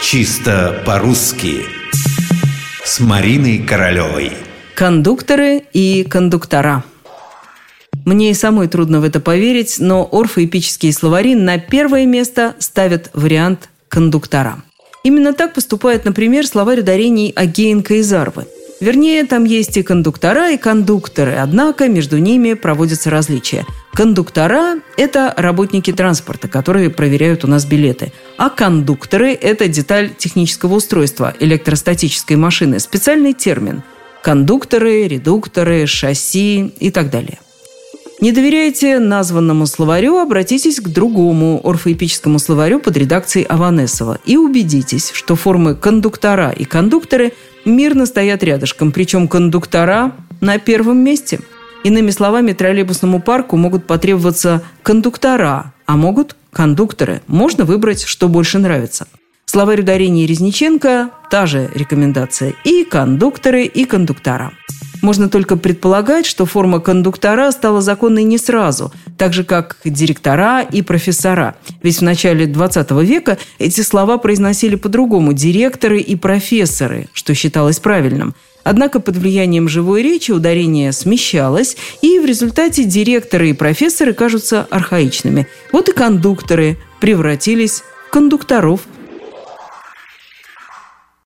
Чисто по-русски. С Мариной Королевой. Кондукторы и кондуктора. Мне и самой трудно в это поверить, но орфоэпические словари на первое место ставят вариант кондуктора. Именно так поступает, например, словарь ударений Агеенко и Зарвы – Вернее, там есть и кондуктора, и кондукторы, однако между ними проводятся различия. Кондуктора – это работники транспорта, которые проверяют у нас билеты. А кондукторы – это деталь технического устройства, электростатической машины, специальный термин. Кондукторы, редукторы, шасси и так далее. Не доверяете названному словарю, обратитесь к другому орфоэпическому словарю под редакцией Аванесова и убедитесь, что формы кондуктора и кондукторы мирно стоят рядышком, причем кондуктора на первом месте. Иными словами, троллейбусному парку могут потребоваться кондуктора, а могут кондукторы. Можно выбрать, что больше нравится. Словарь ударений Резниченко – та же рекомендация. И кондукторы, и кондуктора. Можно только предполагать, что форма кондуктора стала законной не сразу, так же, как директора и профессора. Ведь в начале 20 века эти слова произносили по-другому – директоры и профессоры, что считалось правильным. Однако под влиянием живой речи ударение смещалось, и в результате директоры и профессоры кажутся архаичными. Вот и кондукторы превратились в кондукторов –